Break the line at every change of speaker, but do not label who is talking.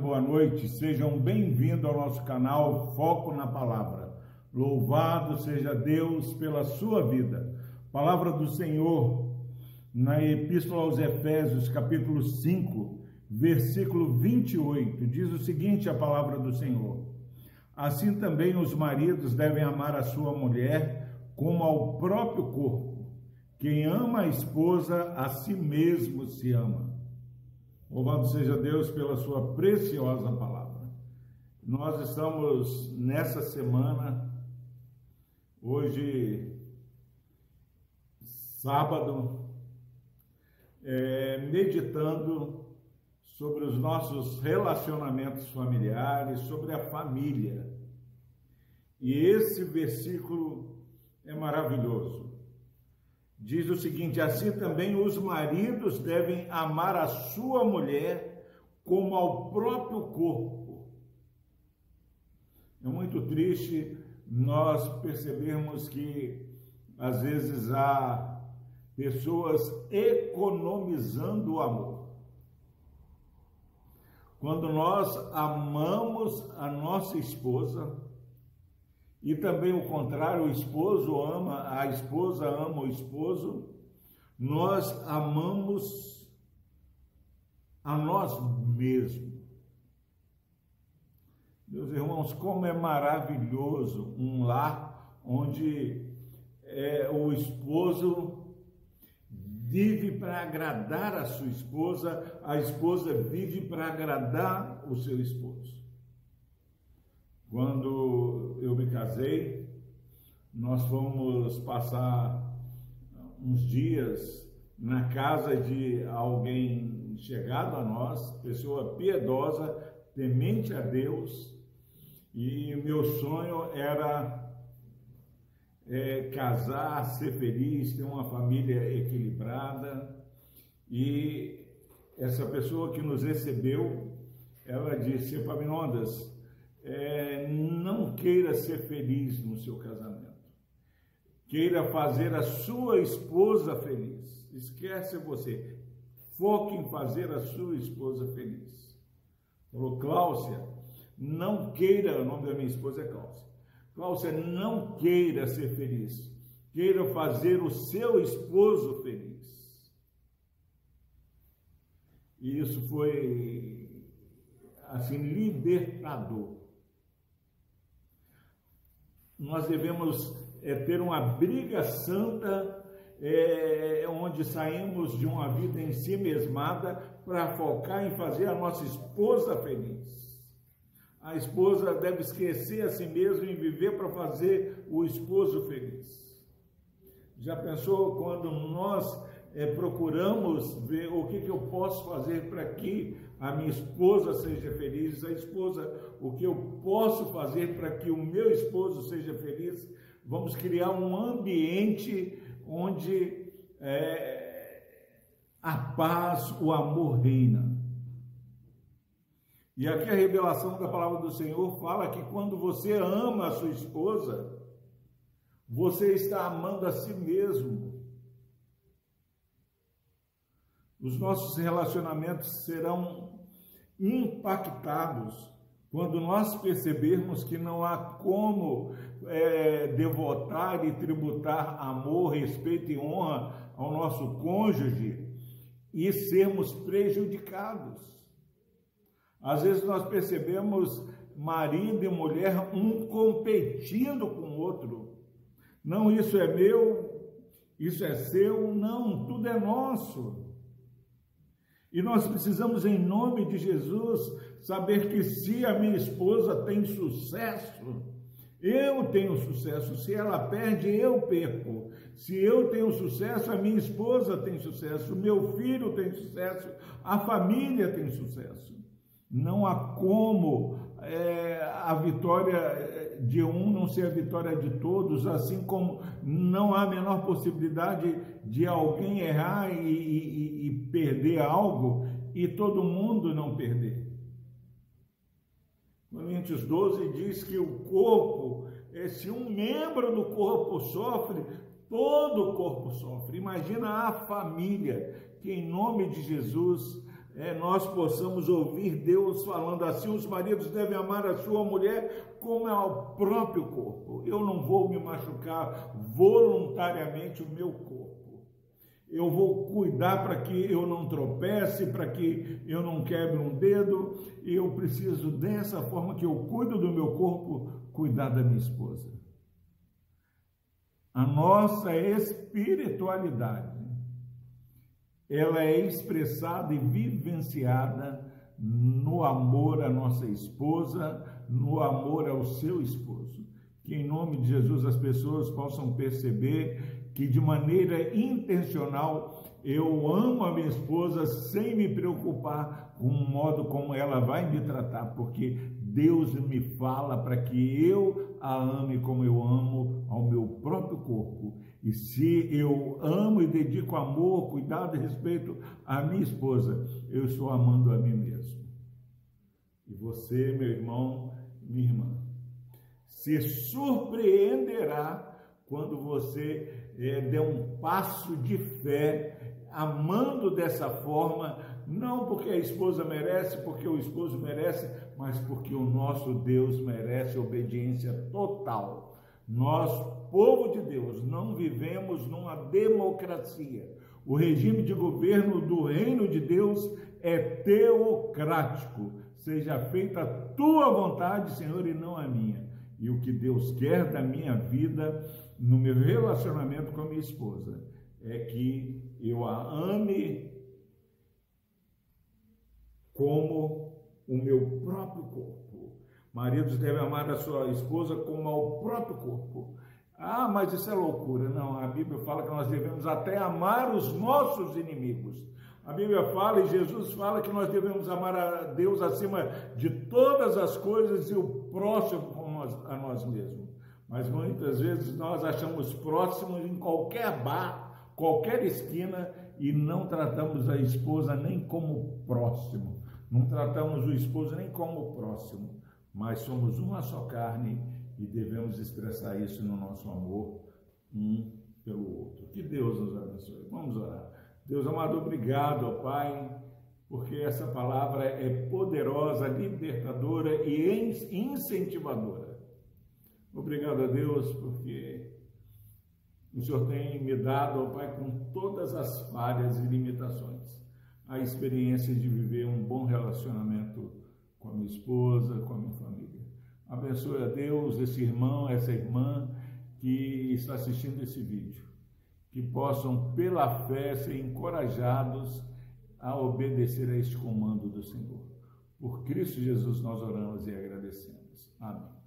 boa noite. Sejam bem-vindos ao nosso canal Foco na Palavra. Louvado seja Deus pela sua vida. Palavra do Senhor na Epístola aos Efésios, capítulo 5, versículo 28, diz o seguinte: a palavra do Senhor. Assim também os maridos devem amar a sua mulher como ao próprio corpo. Quem ama a esposa, a si mesmo se ama. Louvado seja Deus pela sua preciosa palavra. Nós estamos nessa semana, hoje, sábado, é, meditando sobre os nossos relacionamentos familiares, sobre a família. E esse versículo é maravilhoso diz o seguinte: assim também os maridos devem amar a sua mulher como ao próprio corpo. É muito triste nós percebermos que às vezes há pessoas economizando o amor. Quando nós amamos a nossa esposa, e também o contrário, o esposo ama, a esposa ama o esposo. Nós amamos a nós mesmos. Meus irmãos, como é maravilhoso um lar onde é, o esposo vive para agradar a sua esposa, a esposa vive para agradar o seu esposo. Quando eu me casei, nós fomos passar uns dias na casa de alguém chegado a nós, pessoa piedosa, temente a Deus, e meu sonho era é, casar, ser feliz, ter uma família equilibrada. E essa pessoa que nos recebeu, ela disse: Epaminondas, é, não queira ser feliz no seu casamento. Queira fazer a sua esposa feliz. Esquece você. Foque em fazer a sua esposa feliz. Falou, Cláudia, não queira, o nome da minha esposa é Cláudia. Cláudia, não queira ser feliz. Queira fazer o seu esposo feliz. E isso foi, assim, libertador nós devemos é, ter uma briga santa, é, onde saímos de uma vida em si mesmada para focar em fazer a nossa esposa feliz. A esposa deve esquecer a si mesma e viver para fazer o esposo feliz. Já pensou quando nós é, procuramos ver o que, que eu posso fazer para que a minha esposa seja feliz, a esposa, o que eu posso fazer para que o meu esposo seja feliz. Vamos criar um ambiente onde é, a paz, o amor reina. E aqui a revelação da palavra do Senhor fala que quando você ama a sua esposa, você está amando a si mesmo. Os nossos relacionamentos serão impactados quando nós percebermos que não há como é, devotar e tributar amor, respeito e honra ao nosso cônjuge e sermos prejudicados. Às vezes nós percebemos marido e mulher um competindo com o outro. Não, isso é meu, isso é seu, não, tudo é nosso. E nós precisamos, em nome de Jesus, saber que se a minha esposa tem sucesso, eu tenho sucesso. Se ela perde, eu perco. Se eu tenho sucesso, a minha esposa tem sucesso, o meu filho tem sucesso, a família tem sucesso. Não há como é, a vitória de um não ser a vitória de todos, assim como não há a menor possibilidade de alguém errar e, e, e perder algo e todo mundo não perder. Coríntios 12 diz que o corpo, é, se um membro do corpo sofre, todo o corpo sofre. Imagina a família que, em nome de Jesus, é, nós possamos ouvir Deus falando assim: os maridos devem amar a sua mulher como ao próprio corpo. Eu não vou me machucar voluntariamente o meu corpo. Eu vou cuidar para que eu não tropece, para que eu não quebre um dedo. E eu preciso, dessa forma que eu cuido do meu corpo, cuidar da minha esposa. A nossa espiritualidade ela é expressada e vivenciada no amor à nossa esposa, no amor ao seu esposo. Que em nome de Jesus as pessoas possam perceber que de maneira intencional eu amo a minha esposa sem me preocupar com o modo como ela vai me tratar, porque Deus me fala para que eu a ame como eu amo ao meu próprio corpo. E se eu amo e dedico amor, cuidado e respeito à minha esposa, eu estou amando a mim mesmo. E você, meu irmão, minha irmã, se surpreenderá quando você é, der um passo de fé, amando dessa forma, não porque a esposa merece, porque o esposo merece, mas porque o nosso Deus merece obediência total. Nós, povo de Deus, não vivemos numa democracia. O regime de governo do reino de Deus é teocrático. Seja feita a tua vontade, Senhor, e não a minha. E o que Deus quer da minha vida, no meu relacionamento com a minha esposa, é que eu a ame como o meu próprio corpo. Maridos devem amar a sua esposa como ao próprio corpo. Ah, mas isso é loucura. Não, a Bíblia fala que nós devemos até amar os nossos inimigos. A Bíblia fala e Jesus fala que nós devemos amar a Deus acima de todas as coisas e o próximo a nós mesmos. Mas muitas vezes nós achamos próximos em qualquer bar, qualquer esquina e não tratamos a esposa nem como próximo. Não tratamos o esposo nem como próximo, mas somos uma só carne e devemos expressar isso no nosso amor um pelo outro. Que Deus nos abençoe. Vamos orar. Deus amado, obrigado, ó Pai, porque essa palavra é poderosa, libertadora e incentivadora. Obrigado a Deus, porque o Senhor tem me dado, ó Pai, com todas as falhas e limitações a experiência de viver um bom relacionamento com a minha esposa, com a minha família. Abençoe a Deus esse irmão, essa irmã que está assistindo esse vídeo. Que possam, pela fé, ser encorajados a obedecer a este comando do Senhor. Por Cristo Jesus nós oramos e agradecemos. Amém.